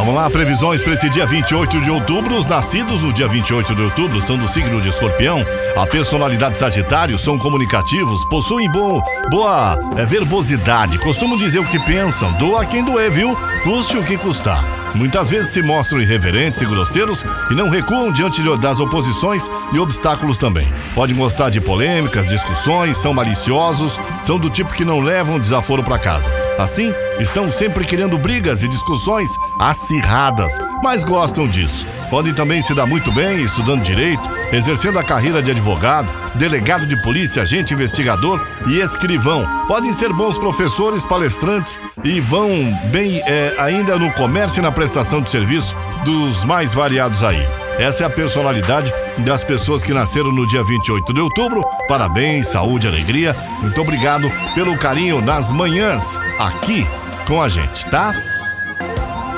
Vamos lá, previsões para esse dia 28 de outubro. Os nascidos no dia 28 de outubro são do signo de escorpião. A personalidade sagitário são comunicativos, possuem bom, boa é, verbosidade, costumam dizer o que pensam, doa quem doer, viu? Custe o que custar. Muitas vezes se mostram irreverentes e grosseiros e não recuam diante das oposições e obstáculos também. Podem gostar de polêmicas, discussões, são maliciosos, são do tipo que não levam desaforo para casa. Assim, estão sempre criando brigas e discussões acirradas, mas gostam disso. Podem também se dar muito bem estudando direito, exercendo a carreira de advogado, delegado de polícia, agente investigador e escrivão. Podem ser bons professores, palestrantes e vão bem é, ainda no comércio e na prestação de serviço dos mais variados aí. Essa é a personalidade das pessoas que nasceram no dia 28 de outubro. Parabéns, saúde, alegria. Muito obrigado pelo carinho nas manhãs aqui com a gente, tá?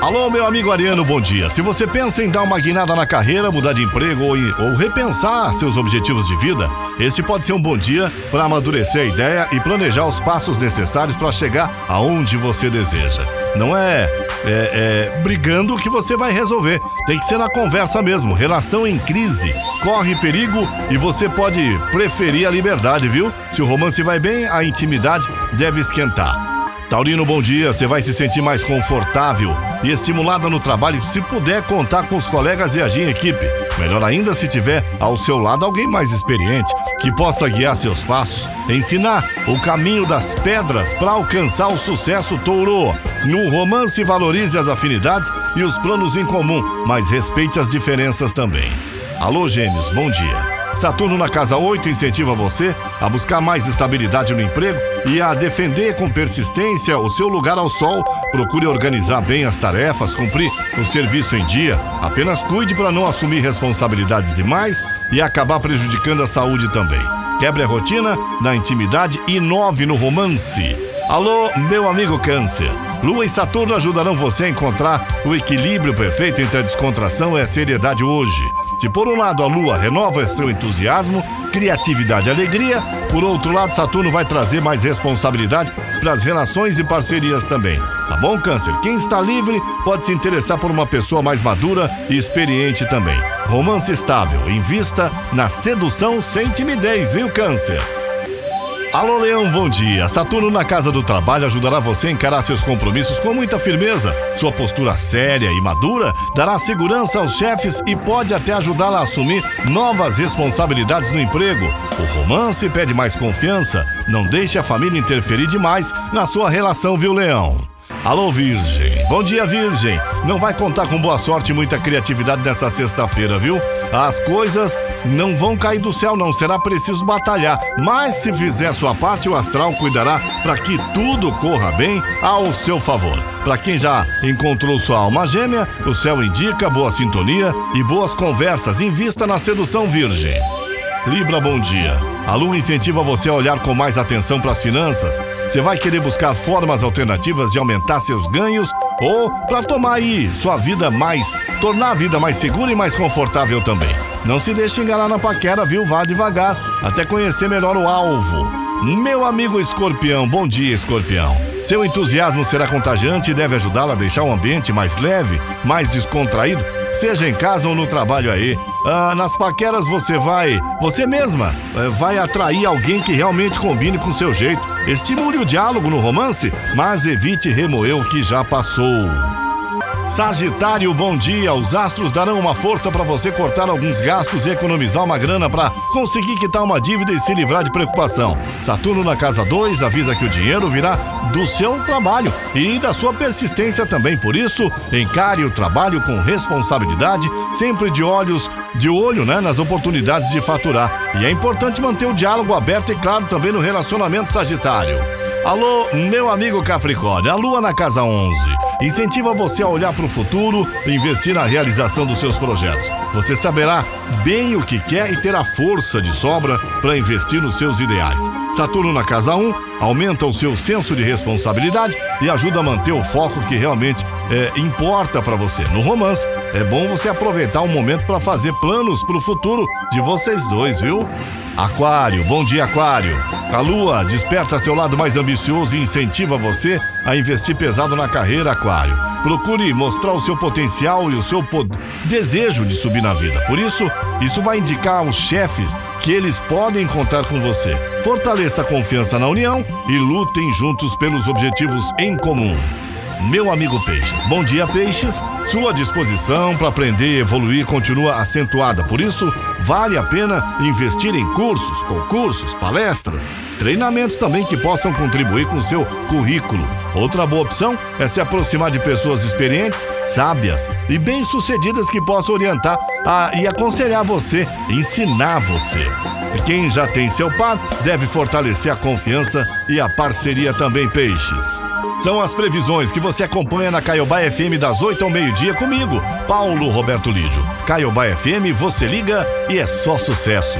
Alô, meu amigo Ariano, bom dia. Se você pensa em dar uma guinada na carreira, mudar de emprego ou, ou repensar seus objetivos de vida, este pode ser um bom dia para amadurecer a ideia e planejar os passos necessários para chegar aonde você deseja. Não é, é, é brigando que você vai resolver. Tem que ser na conversa mesmo. Relação em crise. Corre perigo e você pode preferir a liberdade, viu? Se o romance vai bem, a intimidade deve esquentar. Taurino, bom dia. Você vai se sentir mais confortável e estimulada no trabalho se puder contar com os colegas e agir em equipe. Melhor ainda se tiver ao seu lado alguém mais experiente que possa guiar seus passos, ensinar o caminho das pedras para alcançar o sucesso, Touro. No romance, valorize as afinidades e os planos em comum, mas respeite as diferenças também. Alô, Gêmeos, bom dia. Saturno na casa 8 incentiva você a buscar mais estabilidade no emprego e a defender com persistência o seu lugar ao sol. Procure organizar bem as tarefas, cumprir o serviço em dia. Apenas cuide para não assumir responsabilidades demais e acabar prejudicando a saúde também. Quebre a rotina na intimidade e inove no romance. Alô, meu amigo Câncer. Lua e Saturno ajudarão você a encontrar o equilíbrio perfeito entre a descontração e a seriedade hoje. Por um lado a Lua renova seu entusiasmo, criatividade e alegria, por outro lado Saturno vai trazer mais responsabilidade para as relações e parcerias também. Tá bom, Câncer? Quem está livre pode se interessar por uma pessoa mais madura e experiente também. Romance estável, invista na sedução sem timidez, viu, Câncer? Alô, Leão, bom dia. Saturno na casa do trabalho ajudará você a encarar seus compromissos com muita firmeza. Sua postura séria e madura dará segurança aos chefes e pode até ajudá-la a assumir novas responsabilidades no emprego. O romance pede mais confiança. Não deixe a família interferir demais na sua relação, viu, Leão? Alô, Virgem. Bom dia, Virgem. Não vai contar com boa sorte e muita criatividade nessa sexta-feira, viu? As coisas não vão cair do céu, não. Será preciso batalhar. Mas se fizer sua parte, o astral cuidará para que tudo corra bem ao seu favor. Para quem já encontrou sua alma gêmea, o céu indica boa sintonia e boas conversas. Invista na sedução virgem. Libra, bom dia. A lua incentiva você a olhar com mais atenção para as finanças. Você vai querer buscar formas alternativas de aumentar seus ganhos ou para tomar aí sua vida mais, tornar a vida mais segura e mais confortável também. Não se deixe enganar na paquera, viu? Vá devagar, até conhecer melhor o alvo. Meu amigo escorpião, bom dia, escorpião. Seu entusiasmo será contagiante e deve ajudá-lo a deixar o ambiente mais leve, mais descontraído seja em casa ou no trabalho aí. Ah, nas paqueras você vai, você mesma, eh, vai atrair alguém que realmente combine com seu jeito. Estimule o diálogo no romance, mas evite remoer o que já passou. Sagitário, bom dia. Os astros darão uma força para você cortar alguns gastos e economizar uma grana para conseguir quitar uma dívida e se livrar de preocupação. Saturno na casa 2 avisa que o dinheiro virá do seu trabalho e da sua persistência também. Por isso, encare o trabalho com responsabilidade, sempre de olhos, de olho, né, nas oportunidades de faturar. E é importante manter o diálogo aberto e claro também no relacionamento Sagitário. Alô, meu amigo Capricórnio, a lua na casa 11 incentiva você a olhar para o futuro e investir na realização dos seus projetos. Você saberá bem o que quer e terá força de sobra para investir nos seus ideais. Saturno na casa 1 aumenta o seu senso de responsabilidade e ajuda a manter o foco que realmente é, importa para você. No romance, é bom você aproveitar o um momento para fazer planos para o futuro de vocês dois, viu? Aquário, bom dia, Aquário. A lua desperta seu lado mais ambicioso e incentiva você a investir pesado na carreira, Aquário. Procure mostrar o seu potencial e o seu desejo de subir na vida. Por isso, isso vai indicar aos chefes que eles podem contar com você. Fortaleça a confiança na união e lutem juntos pelos objetivos em comum meu amigo Peixes. Bom dia, Peixes. Sua disposição para aprender e evoluir continua acentuada. Por isso, vale a pena investir em cursos, concursos, palestras, treinamentos também que possam contribuir com seu currículo. Outra boa opção é se aproximar de pessoas experientes, sábias e bem-sucedidas que possam orientar a, e aconselhar você, ensinar você. Quem já tem seu par deve fortalecer a confiança e a parceria também, Peixes. São as previsões que você acompanha na Caiobá FM das 8 ao meio-dia comigo, Paulo Roberto Lídio. Caiobá FM, você liga e é só sucesso.